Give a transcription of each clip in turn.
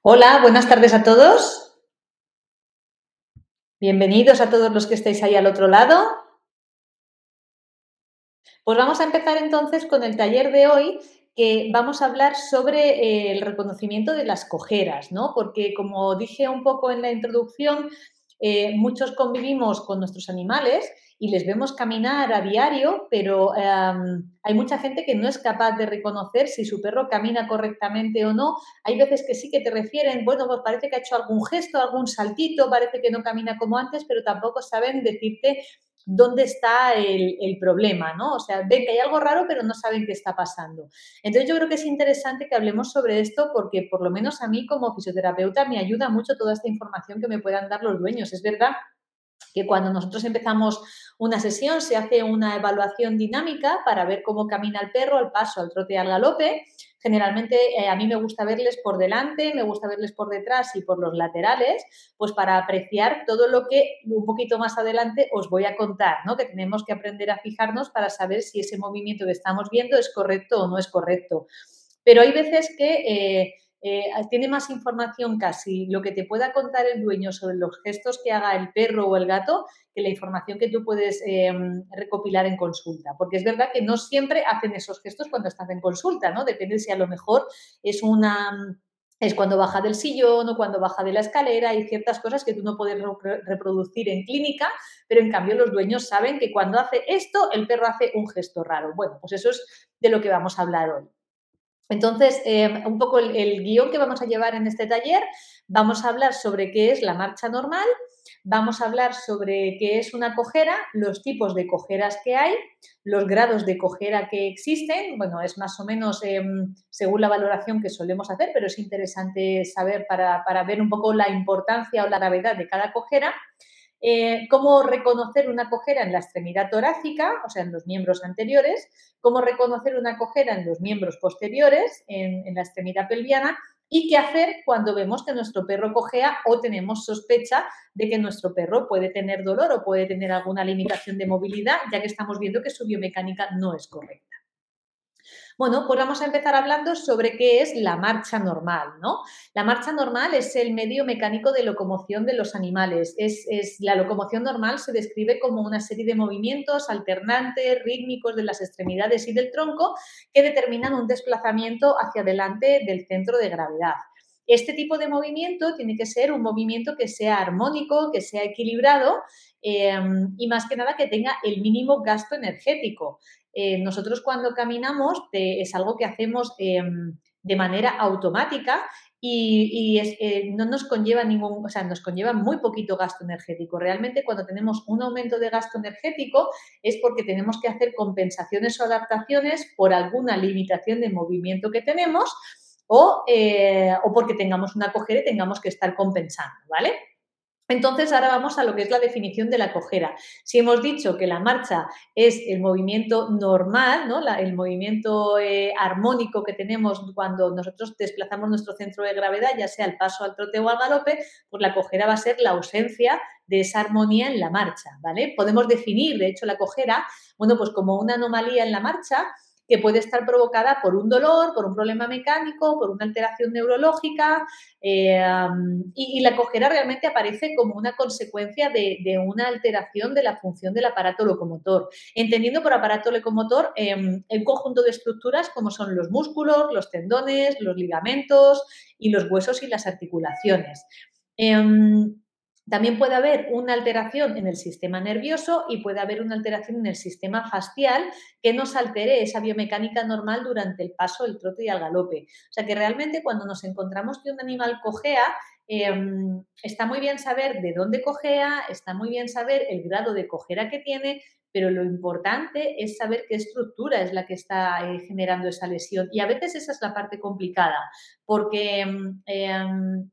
Hola, buenas tardes a todos. Bienvenidos a todos los que estáis ahí al otro lado. Pues vamos a empezar entonces con el taller de hoy, que vamos a hablar sobre eh, el reconocimiento de las cojeras, ¿no? Porque como dije un poco en la introducción, eh, muchos convivimos con nuestros animales y les vemos caminar a diario, pero em, hay mucha gente que no es capaz de reconocer si su perro camina correctamente o no. Hay veces que sí que te refieren, bueno, pues parece que ha hecho algún gesto, algún saltito, parece que no camina como antes, pero tampoco saben decirte dónde está el, el, problema, ¿no? O sea, ven que hay algo raro, pero no saben qué está pasando. Entonces yo creo que es interesante que hablemos sobre esto porque por lo menos a mí como fisioterapeuta me ayuda mucho toda esta información que me puedan dar los dueños. Es verdad cuando nosotros empezamos una sesión se hace una evaluación dinámica para ver cómo camina el perro al paso, al trote y al galope. Generalmente eh, a mí me gusta verles por delante, me gusta verles por detrás y por los laterales, pues para apreciar todo lo que un poquito más adelante os voy a contar, ¿no? Que tenemos que aprender a fijarnos para saber si ese movimiento que estamos viendo es correcto o no es correcto. Pero hay veces que... Eh, eh, tiene más información casi lo que te pueda contar el dueño sobre los gestos que haga el perro o el gato que la información que tú puedes em, recopilar en consulta. Porque es verdad que no siempre hacen esos gestos cuando estás en consulta, ¿no? Depende si a lo mejor es una es cuando baja del sillón o cuando baja de la escalera, hay ciertas cosas que tú no puedes reproducir en clínica, pero en cambio los dueños saben que cuando hace esto, el perro hace un gesto raro. Bueno, pues eso es de lo que vamos a hablar hoy. Entonces, eh, un poco el, guion que vamos a llevar en este taller, vamos a hablar sobre qué es la marcha normal, vamos a hablar sobre qué es una cojera, los tipos de cojeras que hay, los grados de cojera que existen, bueno, es más o menos em, según la valoración que solemos hacer, pero es interesante saber para, para ver un poco la importancia o la gravedad de cada cojera. Eh, cómo reconocer una cojera en la extremidad torácica, o sea, en los miembros anteriores, cómo reconocer una cojera en los miembros posteriores, en, en la extremidad pelviana, y qué hacer cuando vemos que nuestro perro cojea o tenemos sospecha de que nuestro perro puede tener dolor o puede tener alguna limitación de movilidad, ya que estamos viendo que su biomecánica no es correcta. Bueno, pues vamos a empezar hablando sobre qué es la marcha normal, ¿no? La marcha normal es el medio mecánico de locomoción de los animales. Es, la locomoción normal se describe como una serie de movimientos alternantes, rítmicos de las extremidades y del tronco que determinan un desplazamiento hacia adelante del centro de gravedad. Este tipo de movimiento tiene que ser un movimiento que sea armónico, que sea equilibrado eh, y más que nada que tenga el mínimo gasto energético. Eh, nosotros cuando caminamos es algo que hacemos em, de manera automática y, eh, no nos conlleva ningún, o sea, nos conlleva muy poquito gasto energético. Realmente cuando tenemos un aumento de gasto energético es porque tenemos que hacer compensaciones o adaptaciones por alguna limitación de movimiento que tenemos o, eh, o porque tengamos una cojera y tengamos que estar compensando, ¿vale? Entonces, ahora vamos a lo que es la definición de la cojera. Si hemos dicho que la marcha es el movimiento normal, ¿no? el movimiento eh, armónico que tenemos cuando nosotros desplazamos nuestro centro de gravedad, ya sea al paso, al trote o al galope, pues la cojera va a ser la ausencia de esa armonía en la marcha, ¿vale? Podemos definir, de hecho, la cojera, bueno, pues como una anomalía en la marcha que puede estar provocada por un dolor, por un problema mecánico, por una alteración neurológica eh, y, la cojera realmente aparece como una consecuencia de, una alteración de la función del aparato locomotor, entendiendo por aparato locomotor eh, el conjunto de estructuras como son los músculos, los tendones, los ligamentos y los huesos y las articulaciones. Em, también puede haber una alteración en el sistema nervioso y puede haber una alteración en el sistema facial que nos altere esa biomecánica normal durante el paso, el trote y el galope. O sea que realmente cuando nos encontramos que un animal cojea, em, está muy bien saber de dónde cojea, está muy bien saber el grado de cojera que tiene, pero lo importante es saber qué estructura es la que está eh, generando esa lesión. Y a veces esa es la parte complicada, porque em, em,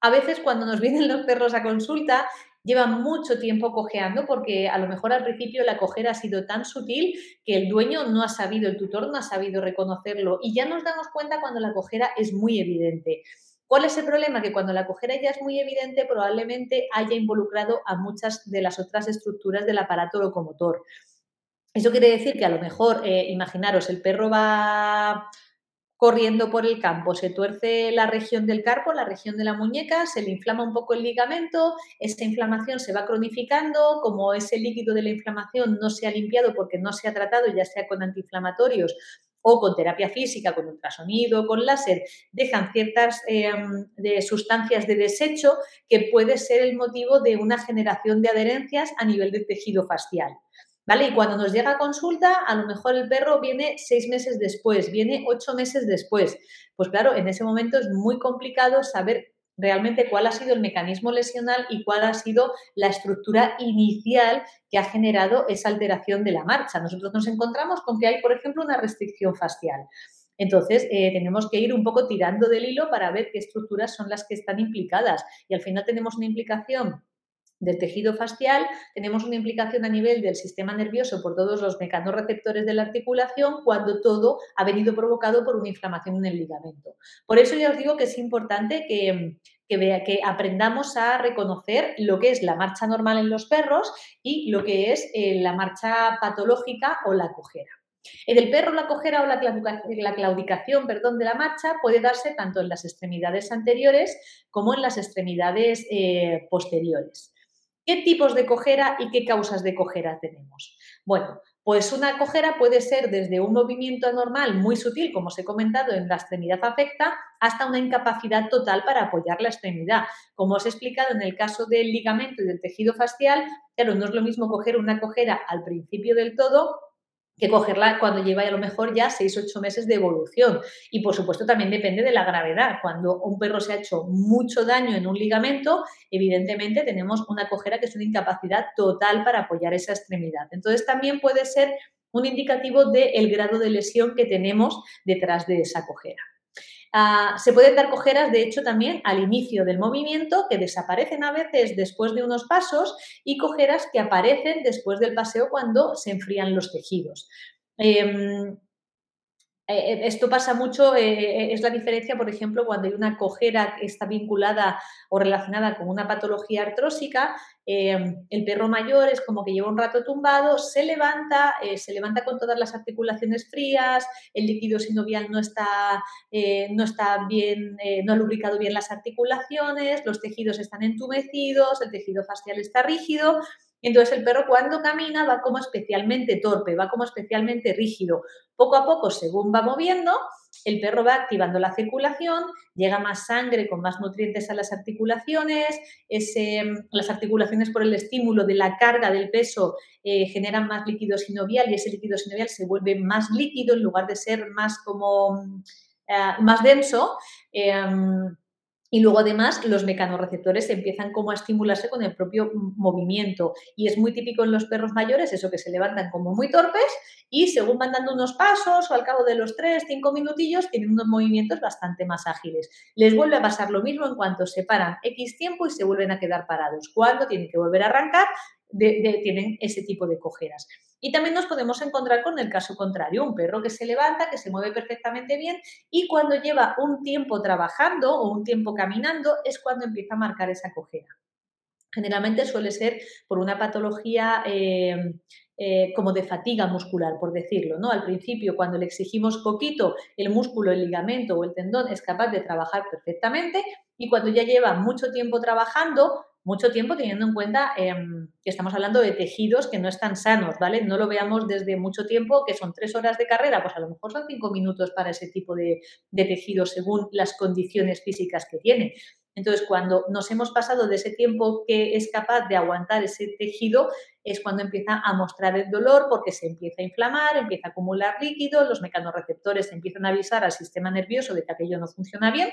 a veces cuando nos vienen los perros a consulta, llevan mucho tiempo cojeando porque a lo mejor al principio la cojera ha sido tan sutil que el dueño no ha sabido, el tutor no ha sabido reconocerlo y ya nos damos cuenta cuando la cojera es muy evidente. ¿Cuál es el problema? Que cuando la cojera ya es muy evidente probablemente haya involucrado a muchas de las otras estructuras del aparato locomotor. Eso quiere decir que a lo mejor, eh, imaginaros, el perro va corriendo por el campo, se tuerce la región del carpo, la región de la muñeca, se le inflama un poco el ligamento, esa inflamación se va cronificando, como ese líquido de la inflamación no se ha limpiado porque no se ha tratado, ya sea con antiinflamatorios o con terapia física, con ultrasonido, con láser, dejan ciertas em, de sustancias de desecho que puede ser el motivo de una generación de adherencias a nivel del tejido facial. Y cuando nos llega consulta, a lo mejor el perro viene seis meses después, viene ocho meses después. Pues claro, en ese momento es muy complicado saber realmente cuál ha sido el mecanismo lesional y cuál ha sido la estructura inicial que ha generado esa alteración de la marcha. Nosotros nos encontramos con que hay, por ejemplo, una restricción facial. Entonces, eh, tenemos que ir un poco tirando del hilo para ver qué estructuras son las que están implicadas. Y al final tenemos una implicación del tejido facial, tenemos una implicación a nivel del sistema nervioso por todos los mecanorreceptores de la articulación cuando todo ha venido provocado por una inflamación en el ligamento. Por eso ya os digo que es importante que, que, que aprendamos a reconocer lo que es la marcha normal en los perros y lo que es eh, la marcha patológica o la cojera. En el perro la cojera o la, claudicación perdón, de la marcha puede darse tanto en las extremidades anteriores como en las extremidades eh, posteriores. ¿Qué tipos de cojera y qué causas de cojera tenemos? Bueno, pues una cojera puede ser desde un movimiento anormal muy sutil, como os he comentado, en la extremidad afecta, hasta una incapacidad total para apoyar la extremidad. Como os he explicado en el caso del ligamento y del tejido facial, claro, no es lo mismo coger una cojera al principio del todo que cogerla cuando lleva a lo mejor ya 6-8 meses de evolución. Y por supuesto también depende de la gravedad. Cuando un perro se ha hecho mucho daño en un ligamento, evidentemente tenemos una cojera que es una incapacidad total para apoyar esa extremidad. Entonces también puede ser un indicativo del grado de lesión que tenemos detrás de esa cojera. Ah, se pueden dar cojeras, de hecho, también al inicio del movimiento, que desaparecen a veces después de unos pasos, y cojeras que aparecen después del paseo cuando se enfrían los tejidos. Em, eh, esto pasa mucho, eh, es la diferencia, por ejemplo, cuando hay una cojera que está vinculada o relacionada con una patología artrósica, el perro mayor es como que lleva un rato tumbado, se levanta, se levanta con todas las articulaciones frías, el líquido sinovial no está, no está bien, no ha lubricado bien las articulaciones, los tejidos están entumecidos, el tejido facial está rígido. Entonces el perro cuando camina va como especialmente torpe, va como especialmente rígido. Poco a poco, según va moviendo, el perro va activando la circulación, llega más sangre con más nutrientes a las articulaciones, las articulaciones por el estímulo de la carga del peso eh, generan más líquido sinovial y ese líquido sinovial se vuelve más líquido en lugar de ser más como eh, más denso. Em, y luego además los mecanorreceptores empiezan como a estimularse con el propio movimiento. Y es muy típico en los perros mayores eso que se levantan como muy torpes y según van dando unos pasos o al cabo de los 3, 5 minutillos tienen unos movimientos bastante más ágiles. Les vuelve a pasar lo mismo en cuanto se paran X tiempo y se vuelven a quedar parados. Cuando tienen que volver a arrancar, tienen ese tipo de cojeras. Y también nos podemos encontrar con el caso contrario, un perro que se levanta, que se mueve perfectamente bien y cuando lleva un tiempo trabajando o un tiempo caminando es cuando empieza a marcar esa cojera. Generalmente suele ser por una patología eh, eh, como de fatiga muscular, por decirlo. ¿no? Al principio, cuando le exigimos poquito, el músculo, el ligamento o el tendón es capaz de trabajar perfectamente y cuando ya lleva mucho tiempo trabajando, mucho tiempo teniendo en cuenta em, que estamos hablando de tejidos que no están sanos, ¿vale? No lo veamos desde mucho tiempo, que son tres horas de carrera, pues a lo mejor son cinco minutos para ese tipo de, de tejido según las condiciones físicas que tiene. Entonces, cuando nos hemos pasado de ese tiempo que es capaz de aguantar ese tejido, es cuando empieza a mostrar el dolor porque se empieza a inflamar, empieza a acumular líquido, los mecanorreceptores empiezan a avisar al sistema nervioso de que aquello no funciona bien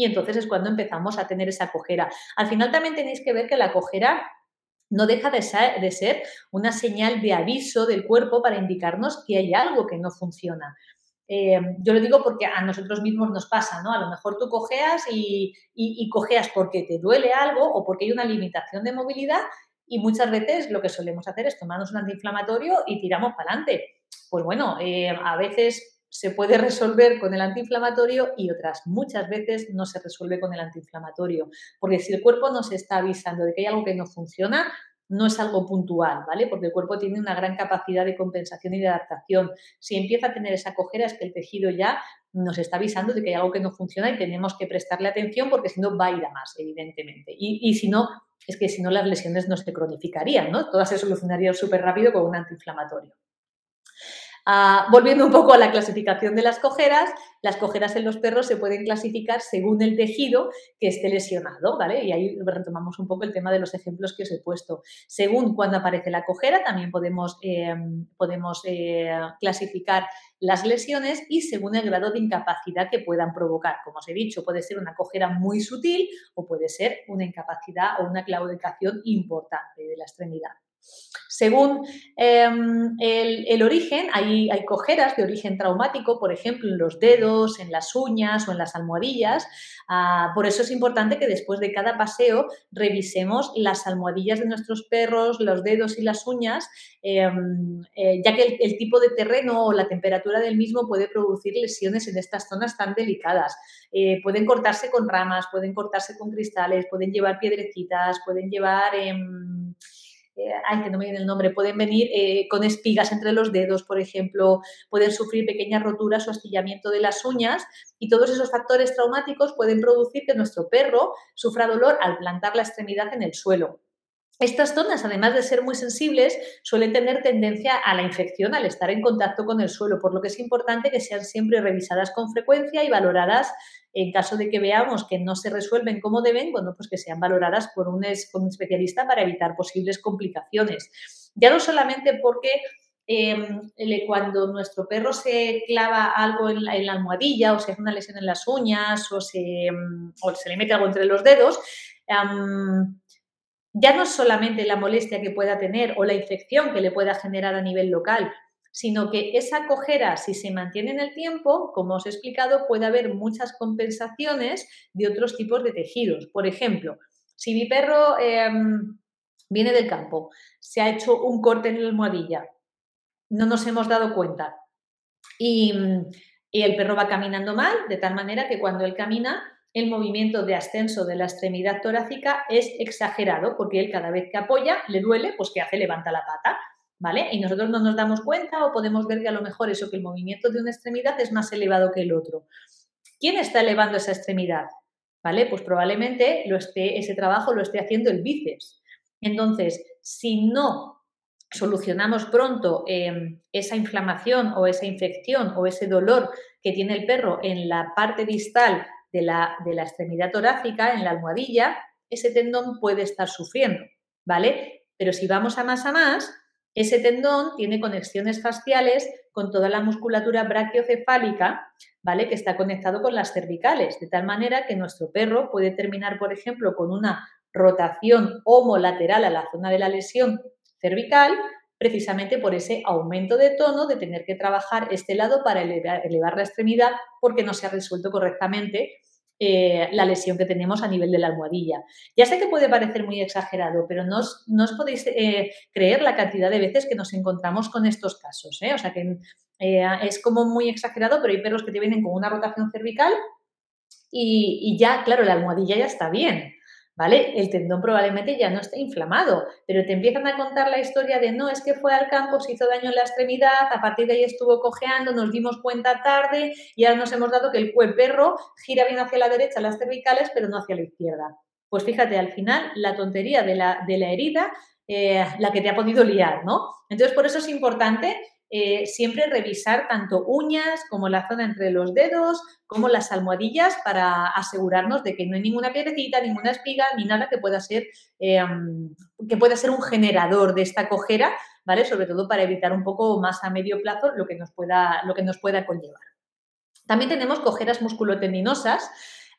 y entonces es cuando empezamos a tener esa cojera. Al final también tenéis que ver que la cojera no deja de ser, una señal de aviso del cuerpo para indicarnos que hay algo que no funciona. Eh, yo lo digo porque a nosotros mismos nos pasa, ¿no? A lo mejor tú cojeas y, cojeas porque te duele algo o porque hay una limitación de movilidad y muchas veces lo que solemos hacer es tomarnos un antiinflamatorio y tiramos para adelante. Pues bueno, eh, a veces se puede resolver con el antiinflamatorio y otras muchas veces no se resuelve con el antiinflamatorio. Porque si el cuerpo nos está avisando de que hay algo que no funciona, no es algo puntual, ¿vale? Porque el cuerpo tiene una gran capacidad de compensación y de adaptación. Si empieza a tener esa cojera es que el tejido ya nos está avisando de que hay algo que no funciona y tenemos que prestarle atención porque si no va a ir a más, evidentemente. Y, si no, es que si no las lesiones no se cronificarían, ¿no? Todas se solucionarían súper rápido con un antiinflamatorio. Ah, volviendo un poco a la clasificación de las cojeras, las cojeras en los perros se pueden clasificar según el tejido que esté lesionado, ¿vale? Y ahí retomamos un poco el tema de los ejemplos que os he puesto. Según cuando aparece la cojera, también podemos, eh, podemos eh, clasificar las lesiones y según el grado de incapacidad que puedan provocar. Como os he dicho, puede ser una cojera muy sutil o puede ser una incapacidad o una claudicación importante de la extremidad. Según em, el, origen, hay, cojeras de origen traumático, por ejemplo, en los dedos, en las uñas o en las almohadillas. Ah, por eso es importante que después de cada paseo revisemos las almohadillas de nuestros perros, los dedos y las uñas, em, eh, ya que el, tipo de terreno o la temperatura del mismo puede producir lesiones en estas zonas tan delicadas. Eh, pueden cortarse con ramas, pueden cortarse con cristales, pueden llevar piedrecitas, pueden llevar... Em, eh, ay, que no me viene el nombre, pueden venir eh, con espigas entre los dedos, por ejemplo, pueden sufrir pequeñas roturas o astillamiento de las uñas y todos esos factores traumáticos pueden producir que nuestro perro sufra dolor al plantar la extremidad en el suelo. Estas zonas, además de ser muy sensibles, suelen tener tendencia a la infección al estar en contacto con el suelo, por lo que es importante que sean siempre revisadas con frecuencia y valoradas en caso de que veamos que no se resuelven como deben, bueno, pues que sean valoradas por un, especialista para evitar posibles complicaciones. Ya no solamente porque em, cuando nuestro perro se clava algo en la, almohadilla o se hace una lesión en las uñas o se, em, le mete algo entre los dedos, ya no solamente la molestia que pueda tener o la infección que le pueda generar a nivel local, sino que esa cojera, si se mantiene en el tiempo, como os he explicado, puede haber muchas compensaciones de otros tipos de tejidos. Por ejemplo, si mi perro em, viene del campo, se ha hecho un corte en la almohadilla, no nos hemos dado cuenta y, y el perro va caminando mal, de tal manera que cuando él camina, el movimiento de ascenso de la extremidad torácica es exagerado, porque él cada vez que apoya le duele, pues que hace? Levanta la pata. ¿Vale? Y nosotros no nos damos cuenta o podemos ver que a lo mejor eso, que el movimiento de una extremidad es más elevado que el otro. ¿Quién está elevando esa extremidad? ¿Vale? Pues probablemente lo esté, ese trabajo lo esté haciendo el bíceps. Entonces, si no solucionamos pronto em, esa inflamación o esa infección o ese dolor que tiene el perro en la parte distal de la, de la extremidad torácica, en la almohadilla, ese tendón puede estar sufriendo, ¿vale? Pero si vamos a más a más, ese tendón tiene conexiones fasciales con toda la musculatura brachiocefálica, ¿vale? Que está conectado con las cervicales, de tal manera que nuestro perro puede terminar, por ejemplo, con una rotación homolateral a la zona de la lesión cervical, precisamente por ese aumento de tono de tener que trabajar este lado para elevar la extremidad porque no se ha resuelto correctamente eh, la lesión que tenemos a nivel de la almohadilla. Ya sé que puede parecer muy exagerado, pero no os, podéis eh, creer la cantidad de veces que nos encontramos con estos casos. ¿eh? O sea que es como muy exagerado, pero hay perros que te vienen con una rotación cervical y ya, claro, la almohadilla ya está bien. ¿Vale? El tendón probablemente ya no esté inflamado, pero te empiezan a contar la historia de no, es que fue al campo, se hizo daño en la extremidad, a partir de ahí estuvo cojeando, nos dimos cuenta tarde y ahora nos hemos dado que el, perro gira bien hacia la derecha las cervicales, pero no hacia la izquierda. Pues fíjate, al final la tontería de la, de la herida, eh, la que te ha podido liar, ¿no? Entonces, por eso es importante eh, siempre revisar tanto uñas como la zona entre los dedos, como las almohadillas para asegurarnos de que no hay ninguna piedrecita, ninguna espiga, ni nada que pueda ser, eh, que pueda ser un generador de esta cojera, ¿vale? Sobre todo para evitar un poco más a medio plazo lo que nos pueda, lo que nos pueda conllevar. También tenemos cojeras musculotendinosas,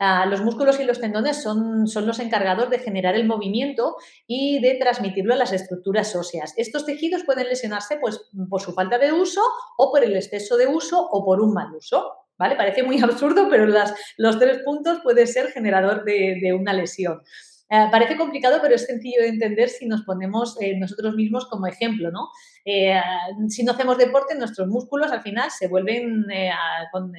Ah, los músculos y los tendones son, son, los encargados de generar el movimiento y de transmitirlo a las estructuras óseas. Estos tejidos pueden lesionarse pues, por su falta de uso o por el exceso de uso o por un mal uso. ¿Vale? Parece muy absurdo, pero los tres puntos pueden ser generador de una lesión. Eh, parece complicado, pero es sencillo de entender si nos ponemos eh, nosotros mismos como ejemplo, ¿no? Eh, si no hacemos deporte, nuestros músculos al final se vuelven,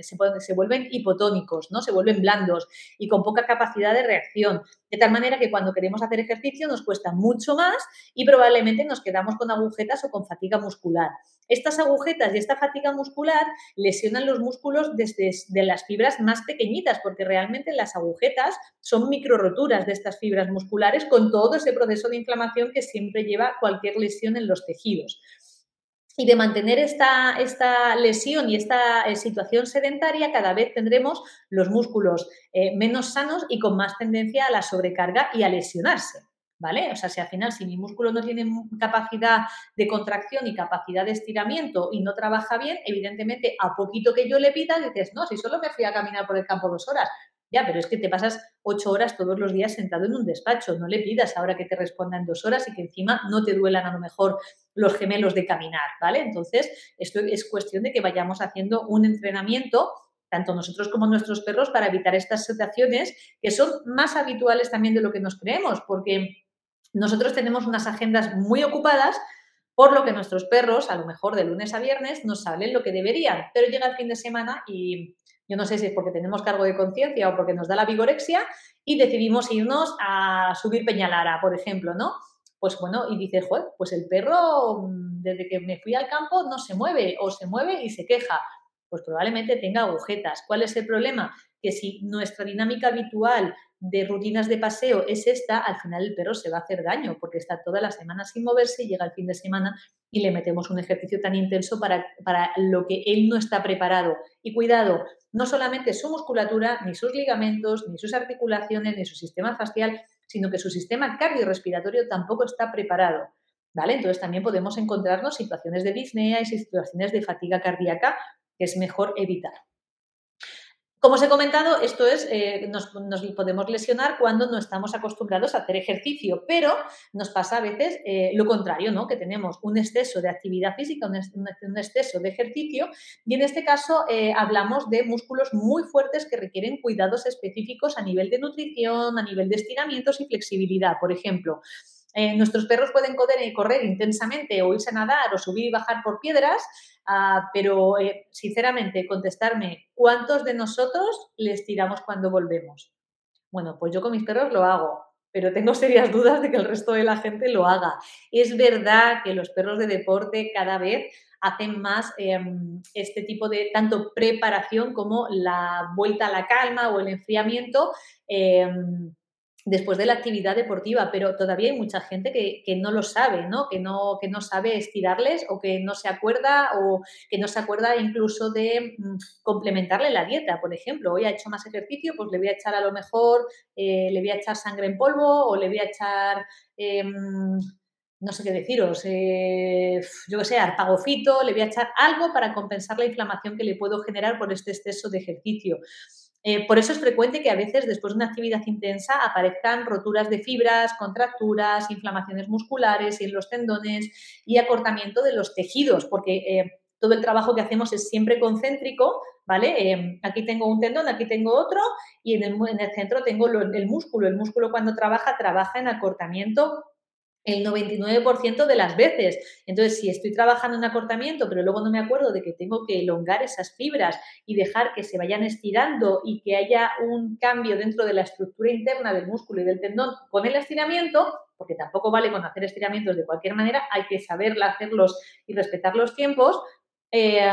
se, vuelven hipotónicos, ¿no? Se vuelven blandos y con poca capacidad de reacción. De tal manera que cuando queremos hacer ejercicio nos cuesta mucho más y probablemente nos quedamos con agujetas o con fatiga muscular. Estas agujetas y esta fatiga muscular lesionan los músculos desde de las fibras más pequeñitas, porque realmente las agujetas son micro roturas de estas fibras musculares con todo ese proceso de inflamación que siempre lleva cualquier lesión en los tejidos y de mantener esta, esta, lesión y esta eh, situación sedentaria, cada vez tendremos los músculos eh, menos sanos y con más tendencia a la sobrecarga y a lesionarse. ¿Vale? O sea, si al final, si mi músculo no tiene capacidad de contracción y capacidad de estiramiento y no trabaja bien, evidentemente, a poquito que yo le pida, dices, no, si solo me fui a caminar por el campo dos horas, ya, pero es que te pasas ocho horas todos los días sentado en un despacho. No le pidas ahora que te responda en dos horas y que encima no te duelan a lo mejor los gemelos de caminar, ¿vale? Entonces, esto es cuestión de que vayamos haciendo un entrenamiento tanto nosotros como nuestros perros, para evitar estas situaciones que son más habituales también de lo que nos creemos, porque nosotros tenemos unas agendas muy ocupadas, por lo que nuestros perros, a lo mejor de lunes a viernes, no salen lo que deberían, pero llega el fin de semana y yo no sé si es porque tenemos cargo de conciencia o porque nos da la vigorexia y decidimos irnos a subir Peñalara, por ejemplo, ¿no? Pues bueno, y dice, joder, pues el perro mm, desde que me fui al campo no se mueve o se mueve y se queja. Pues probablemente tenga agujetas. ¿Cuál es el problema? Que si nuestra dinámica habitual de rutinas de paseo es esta, al final el perro se va a hacer daño porque está toda la semana sin moverse y llega el fin de semana y le metemos un ejercicio tan intenso para, para lo que él no está preparado. Y cuidado, no solamente su musculatura, ni sus ligamentos, ni sus articulaciones, ni su sistema facial, sino que su sistema cardiorrespiratorio tampoco está preparado. ¿Vale? Entonces también podemos encontrarnos situaciones de disnea y situaciones de fatiga cardíaca que es mejor evitar. Como os he comentado, esto es, eh, nos, podemos lesionar cuando no estamos acostumbrados a hacer ejercicio, pero nos pasa a veces eh, lo contrario, ¿no? Que tenemos un exceso de actividad física, un, exceso de ejercicio, y en este caso eh, hablamos de músculos muy fuertes que requieren cuidados específicos a nivel de nutrición, a nivel de estiramientos y flexibilidad. Por ejemplo, nuestros perros pueden correr, intensamente o irse a nadar o subir y bajar por piedras, ah, pero eh, sinceramente contestarme, ¿cuántos de nosotros les tiramos cuando volvemos? Bueno, pues yo con mis perros lo hago, pero tengo serias dudas de que el resto de la gente lo haga. Es verdad que los perros de deporte cada vez hacen más em, este tipo de tanto preparación como la vuelta a la calma o el enfriamiento. Después de la actividad deportiva, pero todavía hay mucha gente que, no lo sabe, ¿no? Que, ¿no? que no sabe estirarles o que no se acuerda o que no se acuerda incluso de mm, complementarle la dieta. Por ejemplo, hoy ha hecho más ejercicio, pues le voy a echar a lo mejor, eh, le voy a echar sangre en polvo o le voy a echar... Em, no sé qué deciros, eh, yo qué sé, arpagofito, le voy a echar algo para compensar la inflamación que le puedo generar por este exceso de ejercicio. Eh, por eso es frecuente que a veces después de una actividad intensa aparezcan roturas de fibras, contracturas, inflamaciones musculares y en los tendones y acortamiento de los tejidos, porque eh, todo el trabajo que hacemos es siempre concéntrico, ¿vale? Eh, aquí tengo un tendón, aquí tengo otro y en el centro tengo el músculo. El músculo cuando trabaja, trabaja en acortamiento el 99% de las veces. Entonces, si estoy trabajando en acortamiento, pero luego no me acuerdo de que tengo que elongar esas fibras y dejar que se vayan estirando y que haya un cambio dentro de la estructura interna del músculo y del tendón con el estiramiento, porque tampoco vale con hacer estiramientos de cualquier manera, hay que saber hacerlos y respetar los tiempos, eh,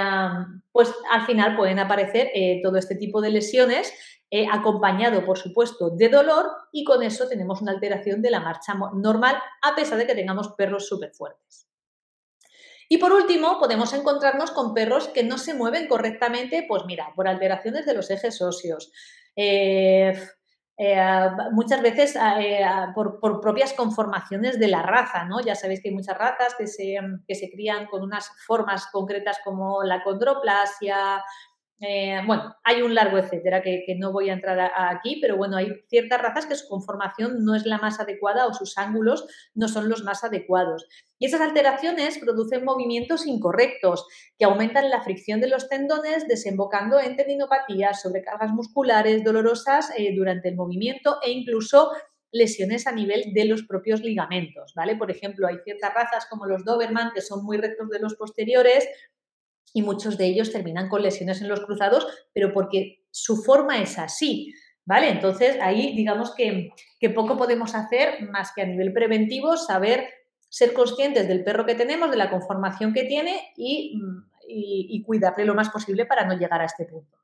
pues al final pueden aparecer eh, todo este tipo de lesiones eh, acompañado, por supuesto, de dolor y con eso tenemos una alteración de la marcha normal a pesar de que tengamos perros súper fuertes. Y por último, podemos encontrarnos con perros que no se mueven correctamente, pues mira, por alteraciones de los ejes óseos. Eh, eh, muchas veces por, propias conformaciones de la raza, ¿no? Ya sabéis que hay muchas razas que se, que se crían con unas formas concretas como la condroplasia, eh, bueno, hay un largo etcétera que, no voy a entrar aquí, pero bueno, hay ciertas razas que su conformación no es la más adecuada o sus ángulos no son los más adecuados. Y esas alteraciones producen movimientos incorrectos que aumentan la fricción de los tendones, desembocando en tendinopatías, sobrecargas musculares dolorosas eh, durante el movimiento e incluso lesiones a nivel de los propios ligamentos, ¿vale? Por ejemplo, hay ciertas razas como los Doberman que son muy rectos de los posteriores, y muchos de ellos terminan con lesiones en los cruzados, pero porque su forma es así. ¿Vale? Entonces ahí digamos que, poco podemos hacer más que a nivel preventivo saber ser conscientes del perro que tenemos, de la conformación que tiene y, mm, y cuidarle lo más posible para no llegar a este punto.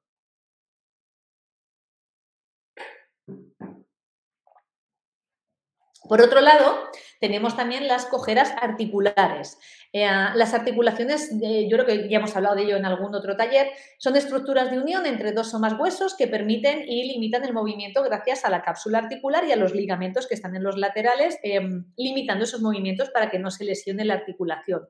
Por otro lado, tenemos también las cojeras articulares. Eh, las articulaciones, yo creo que ya hemos hablado de ello en algún otro taller, son estructuras de unión entre dos o más huesos que permiten y limitan el movimiento gracias a la cápsula articular y a los ligamentos que están en los laterales, em, limitando esos movimientos para que no se lesione la articulación.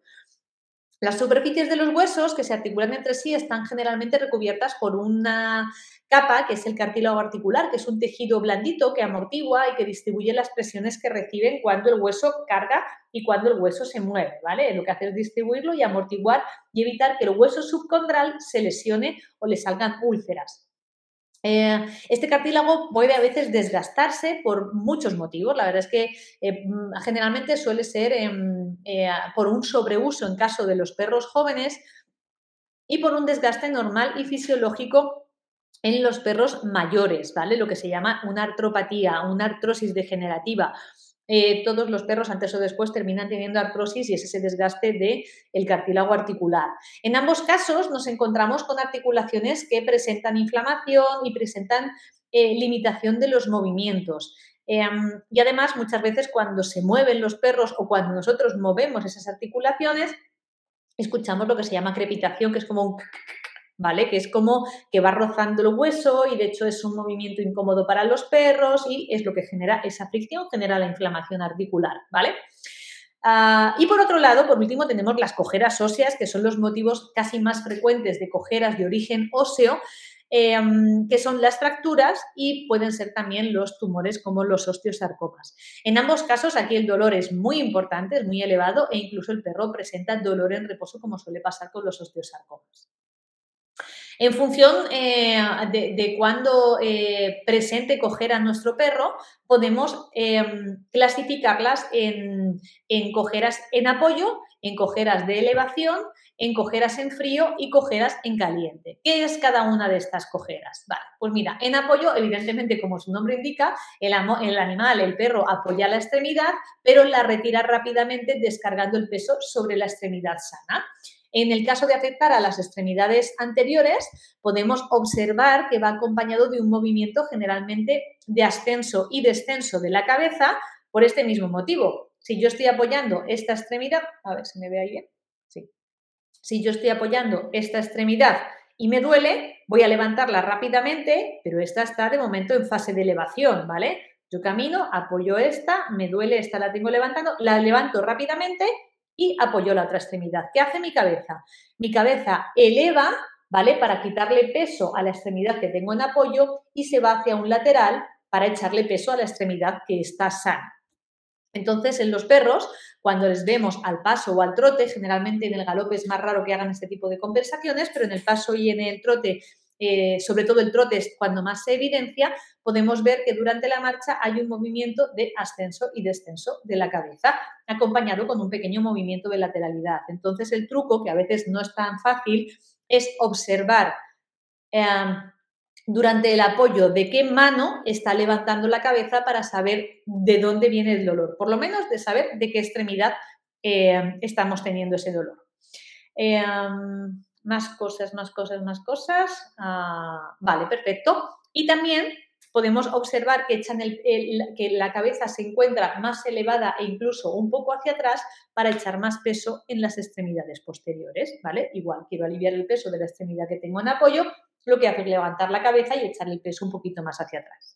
Las superficies de los huesos que se articulan entre sí están generalmente recubiertas por una capa que es el cartílago articular, que es un tejido blandito que amortigua y que distribuye las presiones que reciben cuando el hueso carga y cuando el hueso se mueve, ¿vale? Lo que hace es distribuirlo y amortiguar y evitar que el hueso subcondral se lesione o le salgan úlceras. Eh, este cartílago puede a veces desgastarse por muchos motivos. La verdad es que eh, mm, generalmente suele ser em, eh, por un sobreuso en caso de los perros jóvenes y por un desgaste normal y fisiológico en los perros mayores, ¿vale? Lo que se llama una artropatía, una artrosis degenerativa. Eh, todos los perros antes o después terminan teniendo artrosis y es ese desgaste del el cartílago articular. En ambos casos nos encontramos con articulaciones que presentan inflamación y presentan eh, limitación de los movimientos. Em, y además muchas veces cuando se mueven los perros o cuando nosotros movemos esas articulaciones, escuchamos lo que se llama crepitación, que es como un ¿vale? Que es como que va rozando el hueso y de hecho es un movimiento incómodo para los perros y es lo que genera esa fricción, genera la inflamación articular, ¿vale? Ah, y por otro lado, por último, tenemos las cojeras óseas, que son los motivos casi más frecuentes de cojeras de origen óseo, em, que son las fracturas y pueden ser también los tumores como los osteosarcomas. En ambos casos, aquí el dolor es muy importante, es muy elevado e incluso el perro presenta dolor en reposo, como suele pasar con los osteosarcomas. En función eh, de, cuándo eh, presente coger a nuestro perro, podemos em, clasificarlas en, cojeras en apoyo, en cojeras de elevación, en cojeras en frío y cojeras en caliente. ¿Qué es cada una de estas cojeras? Pues mira, en apoyo, evidentemente, como su nombre indica, el, el animal, el perro, apoya la extremidad, pero la retira rápidamente descargando el peso sobre la extremidad sana. En el caso de afectar a las extremidades anteriores, podemos observar que va acompañado de un movimiento generalmente de ascenso y descenso de la cabeza por este mismo motivo. Si yo estoy apoyando esta extremidad, a ver si me ve ahí bien. Sí. Si yo estoy apoyando esta extremidad y me duele, voy a levantarla rápidamente, pero esta está de momento en fase de elevación, ¿vale? Yo camino, apoyo esta, me duele, esta la tengo levantando, la levanto rápidamente y apoyo la otra extremidad. ¿Qué hace mi cabeza? Mi cabeza eleva, ¿vale? Para quitarle peso a la extremidad que tengo en apoyo y se va hacia un lateral para echarle peso a la extremidad que está sana. Entonces, en los perros, cuando les vemos al paso o al trote, generalmente en el galope es más raro que hagan este tipo de conversaciones, pero en el paso y en el trote eh, sobre todo el trote es cuando más se evidencia, podemos ver que durante la marcha hay un movimiento de ascenso y descenso de la cabeza, acompañado con un pequeño movimiento de lateralidad. Entonces, el truco, que a veces no es tan fácil, es observar em, durante el apoyo de qué mano está levantando la cabeza para saber de dónde viene el dolor, por lo menos de saber de qué extremidad em, estamos teniendo ese dolor. Em, más cosas, más cosas, más cosas. Ah, vale, perfecto. Y también podemos observar que, echan que la cabeza se encuentra más elevada e incluso un poco hacia atrás para echar más peso en las extremidades posteriores, ¿vale? Igual quiero aliviar el peso de la extremidad que tengo en apoyo, lo que hace es levantar la cabeza y echar el peso un poquito más hacia atrás.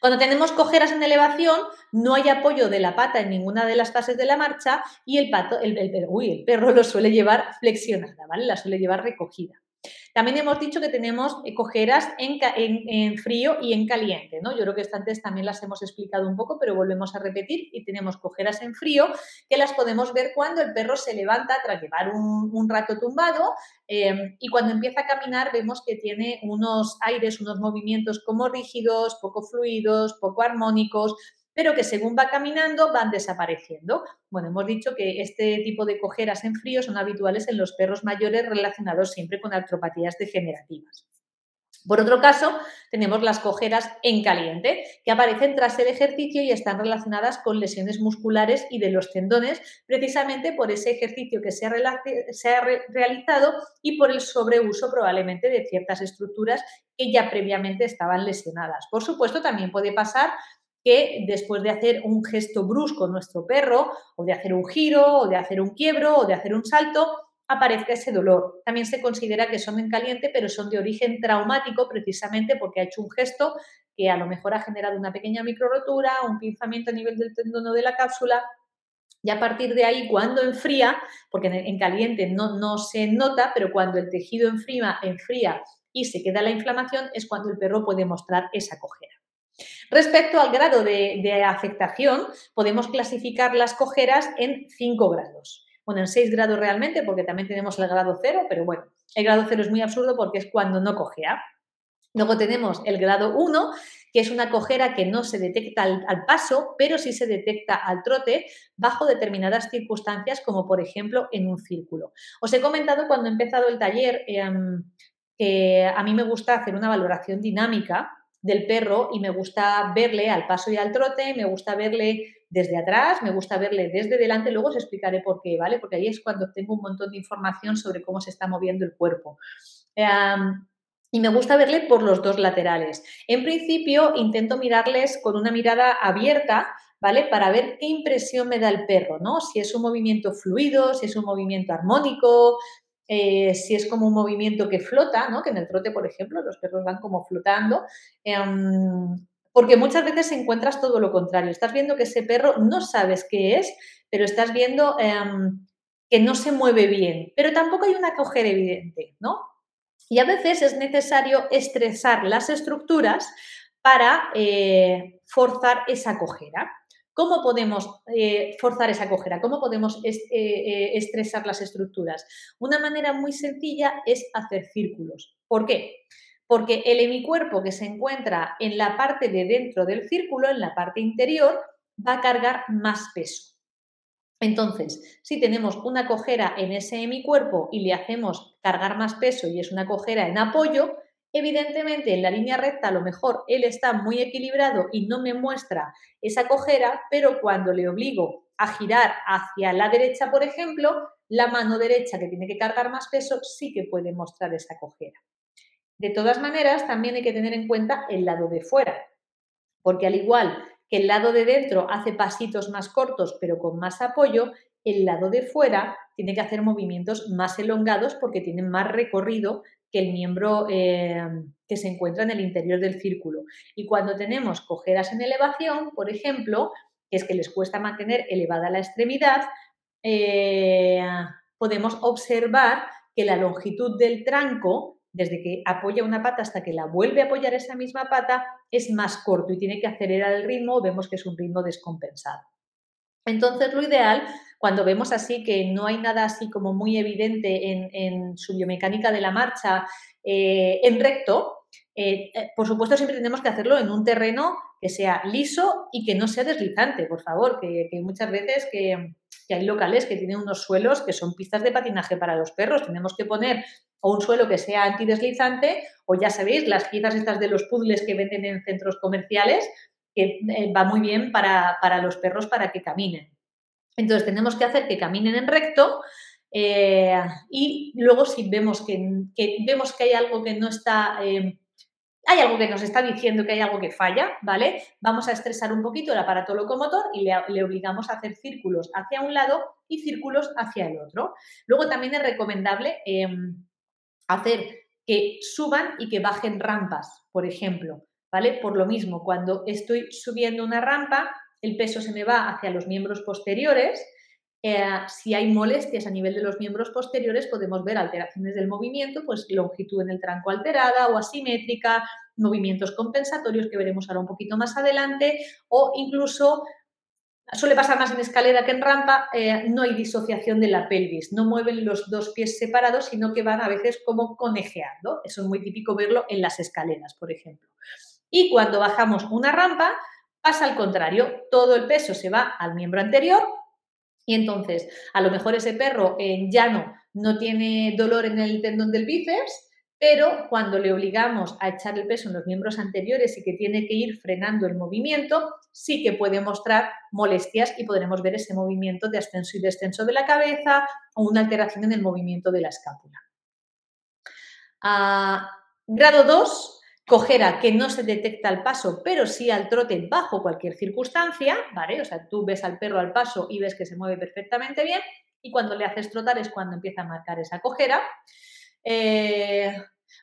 Cuando tenemos cojeras en elevación, no hay apoyo de la pata en ninguna de las fases de la marcha y el, pato, el, el perro lo suele llevar flexionada, ¿vale? La suele llevar recogida. También hemos dicho que tenemos cojeras en, frío y en caliente, ¿no? Yo creo que antes también las hemos explicado un poco, pero volvemos a repetir y tenemos cojeras en frío que las podemos ver cuando el perro se levanta tras llevar un, rato tumbado eh, y cuando empieza a caminar vemos que tiene unos aires, unos movimientos como rígidos, poco fluidos, poco armónicos, pero que según va caminando van desapareciendo. Bueno, hemos dicho que este tipo de cojeras en frío son habituales en los perros mayores relacionados siempre con artropatías degenerativas. Por otro caso, tenemos las cojeras en caliente, que aparecen tras el ejercicio y están relacionadas con lesiones musculares y de los tendones, precisamente por ese ejercicio que se ha, realizado y por el sobreuso probablemente de ciertas estructuras que ya previamente estaban lesionadas. Por supuesto, también puede pasar que después de hacer un gesto brusco nuestro perro, o de hacer un giro, o de hacer un quiebro, o de hacer un salto, aparezca ese dolor. También se considera que son en caliente, pero son de origen traumático precisamente porque ha hecho un gesto que a lo mejor ha generado una pequeña microrotura, un pinzamiento a nivel del tendón de la cápsula. Y a partir de ahí, cuando enfría, porque en caliente no, no se nota, pero cuando el tejido enfría, enfría y se queda la inflamación, es cuando el perro puede mostrar esa cojera. Respecto al grado de, afectación, podemos clasificar las cojeras en cinco grados bueno, en 6 grados realmente, porque también tenemos el grado 0, pero bueno, el grado 0 es muy absurdo porque es cuando no cojea. Luego tenemos el grado 1, que es una cojera que no se detecta al, paso, pero sí se detecta al trote bajo determinadas circunstancias, como por ejemplo en un círculo. Os he comentado cuando he empezado el taller em, que a mí me gusta hacer una valoración dinámica del perro y me gusta verle al paso y al trote, me gusta verle desde atrás, me gusta verle desde delante, luego os explicaré por qué, ¿vale? Porque ahí es cuando tengo un montón de información sobre cómo se está moviendo el cuerpo. y me gusta verle por los dos laterales. En principio, intento mirarles con una mirada abierta, ¿vale? Para ver qué impresión me da el perro, ¿no? Si es un movimiento fluido, si es un movimiento armónico, eh, si es como un movimiento que flota, ¿no? Que en el trote, por ejemplo, los perros van como flotando. Em, porque muchas veces encuentras todo lo contrario. Estás viendo que ese perro no sabes qué es, pero estás viendo em, que no se mueve bien. Pero tampoco hay una cojera evidente, ¿no? Y a veces es necesario estresar las estructuras para eh, forzar esa cojera. ¿Cómo podemos eh, forzar esa cojera? ¿Cómo podemos eh, estresar las estructuras? Una manera muy sencilla es hacer círculos. ¿Por qué? porque el hemicuerpo que se encuentra en la parte de dentro del círculo, en la parte interior, va a cargar más peso. Entonces, si tenemos una cojera en ese hemicuerpo y le hacemos cargar más peso y es una cojera en apoyo, evidentemente en la línea recta a lo mejor él está muy equilibrado y no me muestra esa cojera, pero cuando le obligo a girar hacia la derecha, por ejemplo, la mano derecha que tiene que cargar más peso sí que puede mostrar esa cojera. De todas maneras, también hay que tener en cuenta el lado de fuera, porque al igual que el lado de dentro hace pasitos más cortos pero con más apoyo, el lado de fuera tiene que hacer movimientos más elongados porque tiene más recorrido que el miembro eh, que se encuentra en el interior del círculo. Y cuando tenemos cojeras en elevación, por ejemplo, que es que les cuesta mantener elevada la extremidad, eh, podemos observar que la longitud del tranco desde que apoya una pata hasta que la vuelve a apoyar esa misma pata, es más corto y tiene que acelerar el ritmo, vemos que es un ritmo descompensado. Entonces, lo ideal, cuando vemos así que no hay nada así como muy evidente en, su biomecánica de la marcha eh, en recto, eh, eh, por supuesto siempre tenemos que hacerlo en un terreno que sea liso y que no sea deslizante, por favor, que, muchas veces que, hay locales que tienen unos suelos que son pistas de patinaje para los perros. Tenemos que poner o un suelo que sea antideslizante, o ya sabéis, las piezas estas de los puzzles que venden en centros comerciales, que eh, va muy bien para, los perros para que caminen. Entonces tenemos que hacer que caminen en recto eh, y luego si vemos que, vemos que hay algo que no está, eh, hay algo que nos está diciendo que hay algo que falla, ¿vale? Vamos a estresar un poquito el aparato locomotor y le, obligamos a hacer círculos hacia un lado y círculos hacia el otro. Luego también es recomendable em, hacer que suban y que bajen rampas, por ejemplo, ¿vale? Por lo mismo, cuando estoy subiendo una rampa, el peso se me va hacia los miembros posteriores. Eh, si hay molestias a nivel de los miembros posteriores, podemos ver alteraciones del movimiento, pues longitud en el tranco alterada o asimétrica, movimientos compensatorios que veremos ahora un poquito más adelante, o incluso suele pasar más en escalera que en rampa, eh, no hay disociación de la pelvis, no mueven los dos pies separados, sino que van a veces como conejeando. Eso es muy típico verlo en las escaleras, por ejemplo. Y cuando bajamos una rampa, pasa al contrario, todo el peso se va al miembro anterior y entonces a lo mejor ese perro en llano no tiene dolor en el tendón del bíceps, pero cuando le obligamos a echar el peso en los miembros anteriores y que tiene que ir frenando el movimiento, sí que puede mostrar molestias y podremos ver ese movimiento de ascenso y descenso de la cabeza o una alteración en el movimiento de la escápula. Ah, grado 2, cojera que no se detecta al paso, pero sí al trote bajo cualquier circunstancia, ¿vale? O sea, tú ves al perro al paso y ves que se mueve perfectamente bien y cuando le haces trotar es cuando empieza a marcar esa cojera. Eh,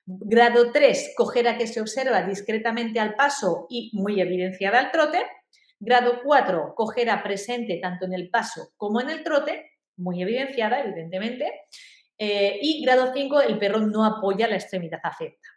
grado 3, cojera que se observa discretamente al paso y muy evidenciada al trote. Grado 4, cojera presente tanto en el paso como en el trote, muy evidenciada, evidentemente. Eh, y grado 5, el perro no apoya la extremidad afecta.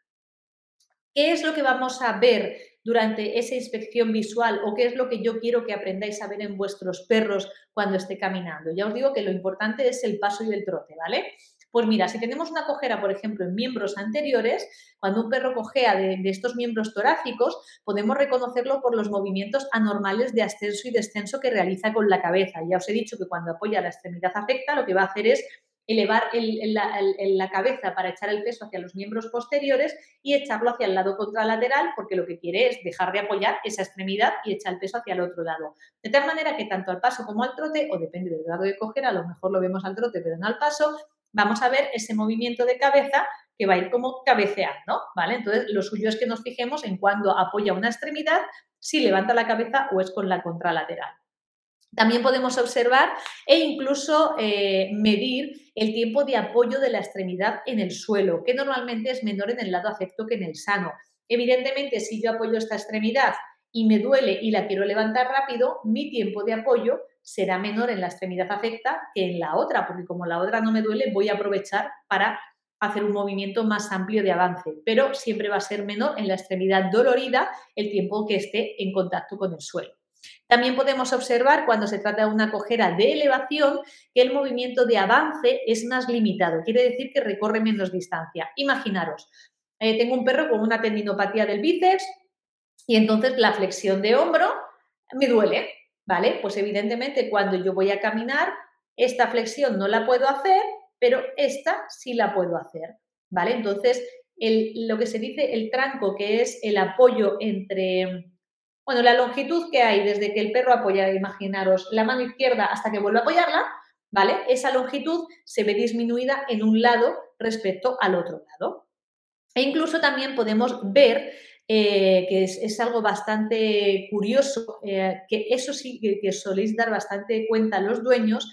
¿Qué es lo que vamos a ver durante esa inspección visual o qué es lo que yo quiero que aprendáis a ver en vuestros perros cuando esté caminando? Ya os digo que lo importante es el paso y el trote, ¿vale? Pues mira, si tenemos una cojera, por ejemplo, en miembros anteriores, cuando un perro cojea de, estos miembros torácicos, podemos reconocerlo por los movimientos anormales de ascenso y descenso que realiza con la cabeza. Ya os he dicho que cuando apoya la extremidad afecta, lo que va a hacer es elevar la, cabeza para echar el peso hacia los miembros posteriores y echarlo hacia el lado contralateral porque lo que quiere es dejar de apoyar esa extremidad y echar el peso hacia el otro lado. De tal manera que tanto al paso como al trote, o depende del grado de coger, a lo mejor lo vemos al trote pero no al paso, vamos a ver ese movimiento de cabeza que va a ir como cabeceando, ¿vale? Entonces, lo suyo es que nos fijemos en cuando apoya una extremidad, si levanta la cabeza o es con la contralateral. También podemos observar e incluso eh, medir el tiempo de apoyo de la extremidad en el suelo, que normalmente es menor en el lado afecto que en el sano. Evidentemente, si yo apoyo esta extremidad y me duele y la quiero levantar rápido, mi tiempo de apoyo será menor en la extremidad afecta que en la otra, porque como la otra no me duele, voy a aprovechar para hacer un movimiento más amplio de avance, pero siempre va a ser menor en la extremidad dolorida el tiempo que esté en contacto con el suelo. También podemos observar cuando se trata de una cojera de elevación que el movimiento de avance es más limitado, quiere decir que recorre menos distancia. Imaginaros, eh, tengo un perro con una tendinopatía del bíceps y entonces la flexión de hombro me duele, ¿vale? Pues evidentemente cuando yo voy a caminar, esta flexión no la puedo hacer, pero esta sí la puedo hacer, ¿vale? Entonces, lo que se dice el tranco, que es el apoyo entre, bueno, la longitud que hay desde que el perro apoya, imaginaros, la mano izquierda hasta que vuelve a apoyarla, ¿vale? Esa longitud se ve disminuida en un lado respecto al otro lado. E incluso también podemos ver eh, que es, algo bastante curioso, eh, que eso sí que, soléis dar bastante cuenta a los dueños,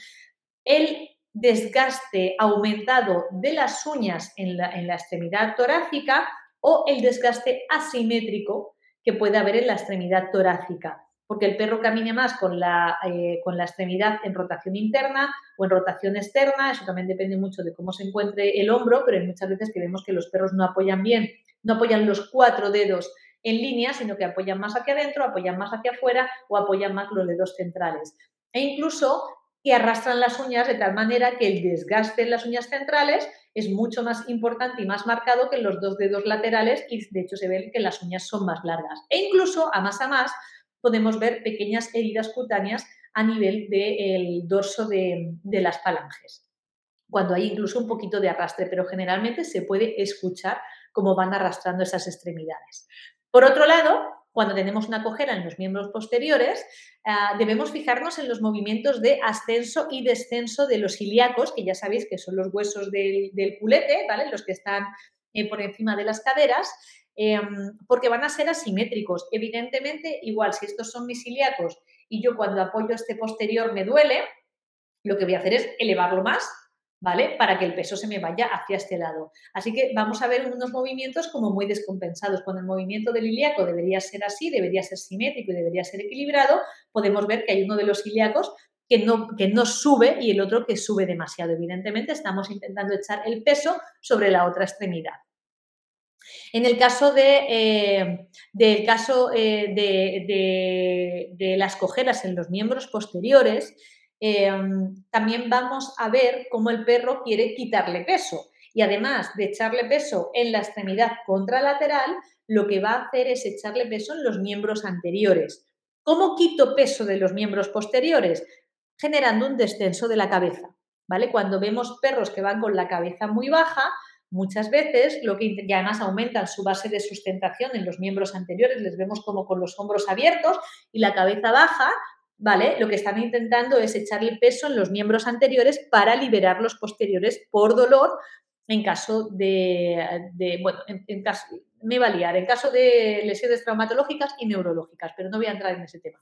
el desgaste aumentado de las uñas en la, extremidad torácica o el desgaste asimétrico que puede haber en la extremidad torácica porque el perro camine más con la, eh, con la, extremidad en rotación interna o en rotación externa, eso también depende mucho de cómo se encuentre el hombro, pero hay muchas veces que vemos que los perros no apoyan bien no apoyan los cuatro dedos en línea, sino que apoyan más hacia adentro, apoyan más hacia afuera o apoyan más los dedos centrales. E incluso que arrastran las uñas de tal manera que el desgaste en las uñas centrales es mucho más importante y más marcado que en los dos dedos laterales y de hecho se ve que las uñas son más largas. E incluso a más a más podemos ver pequeñas heridas cutáneas a nivel del dorso de, de las falanges cuando hay incluso un poquito de arrastre, pero generalmente se puede escuchar cómo van arrastrando esas extremidades. Por otro lado, cuando tenemos una cojera en los miembros posteriores, ah, debemos fijarnos en los movimientos de ascenso y descenso de los ilíacos, que ya sabéis que son los huesos del, culete, ¿vale? Los que están eh, por encima de las caderas, em, porque van a ser asimétricos. Evidentemente, igual, si estos son mis ilíacos y yo cuando apoyo este posterior me duele, lo que voy a hacer es elevarlo más ¿vale? Para que el peso se me vaya hacia este lado. Así que vamos a ver unos movimientos como muy descompensados. Cuando el movimiento del ilíaco debería ser así, debería ser simétrico y debería ser equilibrado, podemos ver que hay uno de los ilíacos que no, que no sube y el otro que sube demasiado. Evidentemente estamos intentando echar el peso sobre la otra extremidad. En el caso de, eh, del caso, eh, de, de las cojeras en los miembros posteriores, Em, también vamos a ver cómo el perro quiere quitarle peso. Y además de echarle peso en la extremidad contralateral, lo que va a hacer es echarle peso en los miembros anteriores. ¿Cómo quito peso de los miembros posteriores? Generando un descenso de la cabeza. ¿Vale? Cuando vemos perros que van con la cabeza muy baja, muchas veces, lo que y además aumentan su base de sustentación en los miembros anteriores, les vemos como con los hombros abiertos y la cabeza baja, ¿vale? Lo que están intentando es echar el peso en los miembros anteriores para liberar los posteriores por dolor en caso de, bueno, en, caso, me va a liar, en caso de lesiones traumatológicas y neurológicas, pero no voy a entrar en ese tema.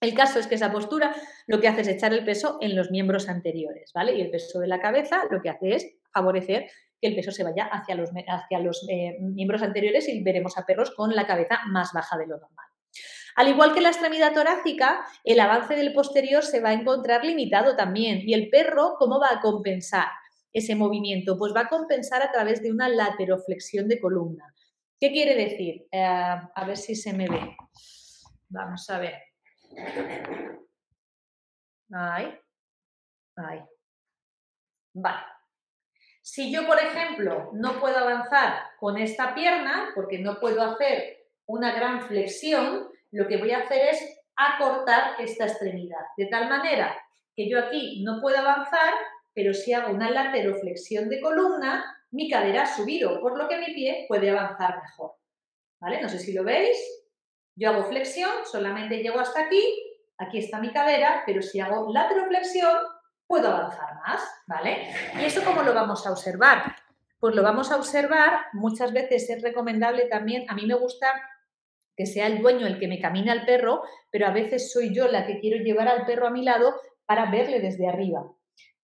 El caso es que esa postura lo que hace es echar el peso en los miembros anteriores, ¿vale? Y el peso de la cabeza lo que hace es favorecer que el peso se vaya hacia los, hacia los eh, miembros anteriores y veremos a perros con la cabeza más baja de lo normal. Al igual que la extremidad torácica, el avance del posterior se va a encontrar limitado también. ¿Y el perro cómo va a compensar ese movimiento? Pues va a compensar a través de una lateroflexión de columna. ¿Qué quiere decir? Eh, a ver si se me ve. Vamos a ver. Ahí. Ahí. Vale. Si yo, por ejemplo, no puedo avanzar con esta pierna, porque no puedo hacer una gran flexión, lo que voy a hacer es acortar esta extremidad. De tal manera que yo aquí no puedo avanzar, pero si hago una lateroflexión de columna, mi cadera ha subido, por lo que mi pie puede avanzar mejor. ¿Vale? No sé si lo veis. Yo hago flexión, solamente llego hasta aquí, aquí está mi cadera, pero si hago lateroflexión, puedo avanzar más, ¿vale? ¿Y eso cómo lo vamos a observar? Pues lo vamos a observar, muchas veces es recomendable también, a mí me gusta que sea el dueño el que me camina al perro, pero a veces soy yo la que quiero llevar al perro a mi lado para verle desde arriba.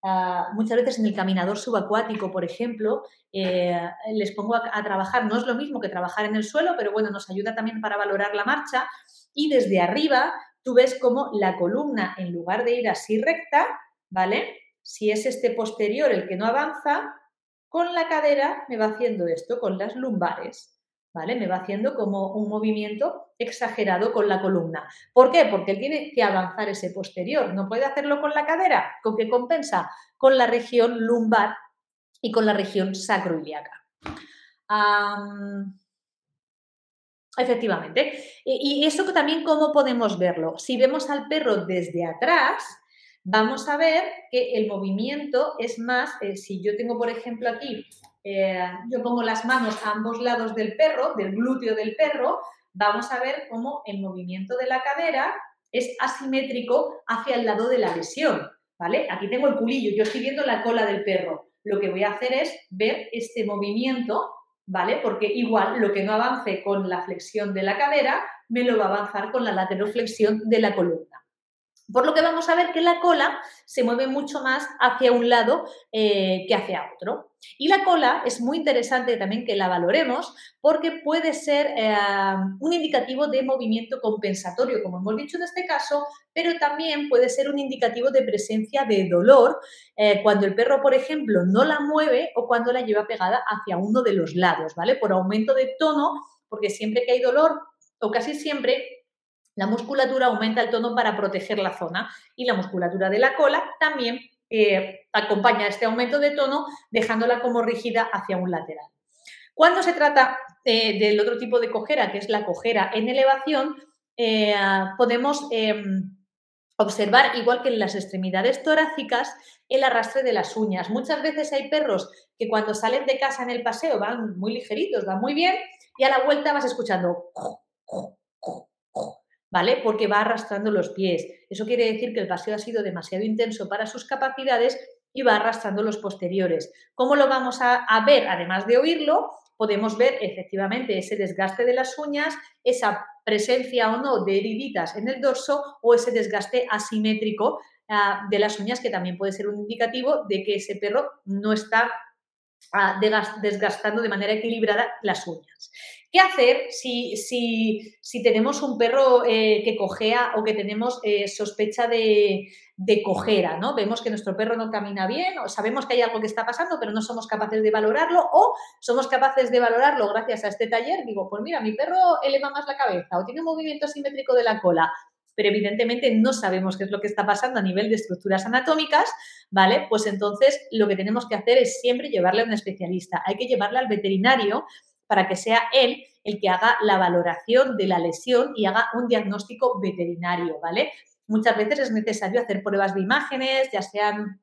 Ah, muchas veces en el caminador subacuático, por ejemplo, eh, les pongo a, trabajar, no es lo mismo que trabajar en el suelo, pero bueno, nos ayuda también para valorar la marcha y desde arriba tú ves como la columna, en lugar de ir así recta, ¿vale? Si es este posterior el que no avanza, con la cadera me va haciendo esto, con las lumbares. ¿Vale? Me va haciendo como un movimiento exagerado con la columna. ¿Por qué? Porque él tiene que avanzar ese posterior. No puede hacerlo con la cadera. ¿Con qué compensa? Con la región lumbar y con la región sacroiliaca. efectivamente. Y, y eso también, ¿cómo podemos verlo? Si vemos al perro desde atrás, vamos a ver que el movimiento es más, eh, si yo tengo, por ejemplo, aquí eh, yo pongo las manos a ambos lados del perro, del glúteo del perro, vamos a ver cómo el movimiento de la cadera es asimétrico hacia el lado de la lesión, ¿vale? Aquí tengo el culillo, yo estoy viendo la cola del perro. Lo que voy a hacer es ver este movimiento, ¿vale? Porque igual lo que no avance con la flexión de la cadera, me lo va a avanzar con la lateroflexión de la columna. Por lo que vamos a ver que la cola se mueve mucho más hacia un lado eh, que hacia otro. Y la cola es muy interesante también que la valoremos porque puede ser eh, un indicativo de movimiento compensatorio, como hemos dicho en este caso, pero también puede ser un indicativo de presencia de dolor eh, cuando el perro, por ejemplo, no la mueve o cuando la lleva pegada hacia uno de los lados, ¿vale? Por aumento de tono, porque siempre que hay dolor, o casi siempre, la musculatura aumenta el tono para proteger la zona y la musculatura de la cola también eh, acompaña este aumento de tono dejándola como rígida hacia un lateral. Cuando se trata eh, del otro tipo de cojera, que es la cojera en elevación, eh, podemos em, observar, igual que en las extremidades torácicas, el arrastre de las uñas. Muchas veces hay perros que cuando salen de casa en el paseo van muy ligeritos, van muy bien, y a la vuelta vas escuchando ¿vale? Porque va arrastrando los pies. Eso quiere decir que el paseo ha sido demasiado intenso para sus capacidades y va arrastrando los posteriores. ¿Cómo lo vamos a, ver? Además de oírlo, podemos ver efectivamente ese desgaste de las uñas, esa presencia o no de heriditas en el dorso o ese desgaste asimétrico ah, de las uñas que también puede ser un indicativo de que ese perro no está desgastando de manera equilibrada las uñas. ¿Qué hacer si, si, tenemos un perro eh, que cojea o que tenemos eh, sospecha de, cojera? ¿no? Vemos que nuestro perro no camina bien, o sabemos que hay algo que está pasando, pero no somos capaces de valorarlo, o somos capaces de valorarlo gracias a este taller. Digo, pues mira, mi perro eleva más la cabeza o tiene un movimiento asimétrico de la cola pero evidentemente no sabemos qué es lo que está pasando a nivel de estructuras anatómicas, ¿vale? Pues entonces lo que tenemos que hacer es siempre llevarle a un especialista. Hay que llevarle al veterinario para que sea él el que haga la valoración de la lesión y haga un diagnóstico veterinario, ¿vale? Muchas veces es necesario hacer pruebas de imágenes, ya sean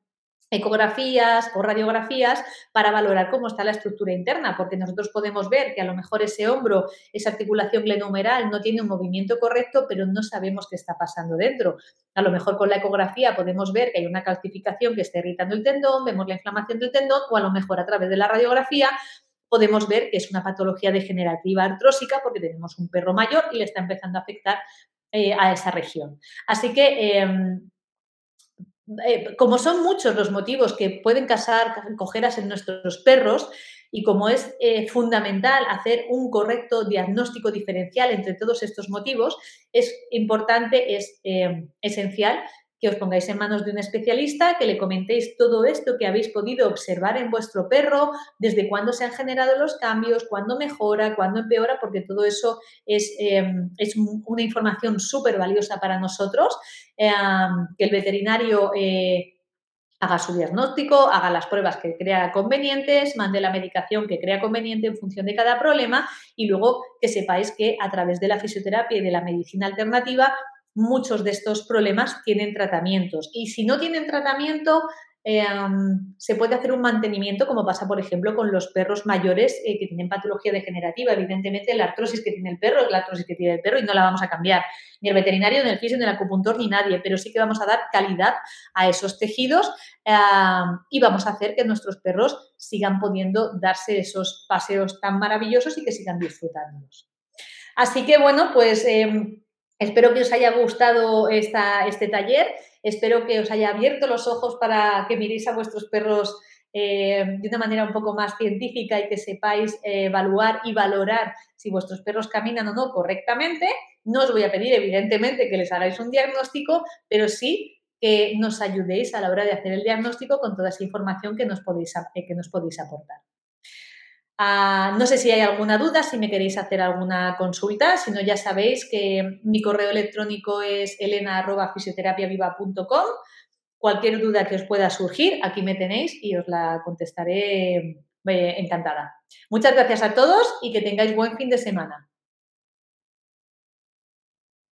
ecografías o radiografías para valorar cómo está la estructura interna, porque nosotros podemos ver que a lo mejor ese hombro, esa articulación glenohumeral no tiene un movimiento correcto, pero no sabemos qué está pasando dentro. A lo mejor con la ecografía podemos ver que hay una calcificación que está irritando el tendón, vemos la inflamación del tendón o a lo mejor a través de la radiografía podemos ver que es una patología degenerativa artrósica porque tenemos un perro mayor y le está empezando a afectar eh, a esa región. Así que em, eh, como son muchos los motivos que pueden causar cojeras en nuestros perros y como es eh, fundamental hacer un correcto diagnóstico diferencial entre todos estos motivos, es importante, es eh, esencial que os pongáis en manos de un especialista, que le comentéis todo esto que habéis podido observar en vuestro perro, desde cuándo se han generado los cambios, cuándo mejora, cuándo empeora, porque todo eso es, em, es una información súper valiosa para nosotros, em, que el veterinario... Eh, haga su diagnóstico, haga las pruebas que crea convenientes, mande la medicación que crea conveniente en función de cada problema y luego que sepáis que a través de la fisioterapia y de la medicina alternativa muchos de estos problemas tienen tratamientos. Y si no tienen tratamiento, eh, se puede hacer un mantenimiento, como pasa, por ejemplo, con los perros mayores eh, que tienen patología degenerativa. Evidentemente, la artrosis que tiene el perro es la artrosis que tiene el perro y no la vamos a cambiar. Ni el veterinario, ni el fisio, ni el acupuntor, ni nadie. Pero sí que vamos a dar calidad a esos tejidos y vamos a hacer que nuestros perros sigan pudiendo darse esos paseos tan maravillosos y que sigan disfrutándolos. Así que, bueno, pues em, Espero que os haya gustado esta, este taller, espero que os haya abierto los ojos para que miréis a vuestros perros eh, de una manera un poco más científica y que sepáis eh, evaluar y valorar si vuestros perros caminan o no correctamente. No os voy a pedir, evidentemente, que les hagáis un diagnóstico, pero sí que nos ayudéis a la hora de hacer el diagnóstico con toda esa información que nos podéis, que nos podéis aportar. Ah, no sé si hay alguna duda, si me queréis hacer alguna consulta, si no ya sabéis que mi correo electrónico es elena.fisioterapiaviva.com. Cualquier duda que os pueda surgir, aquí me tenéis y os la contestaré eh, encantada. Muchas gracias a todos y que tengáis buen fin de semana.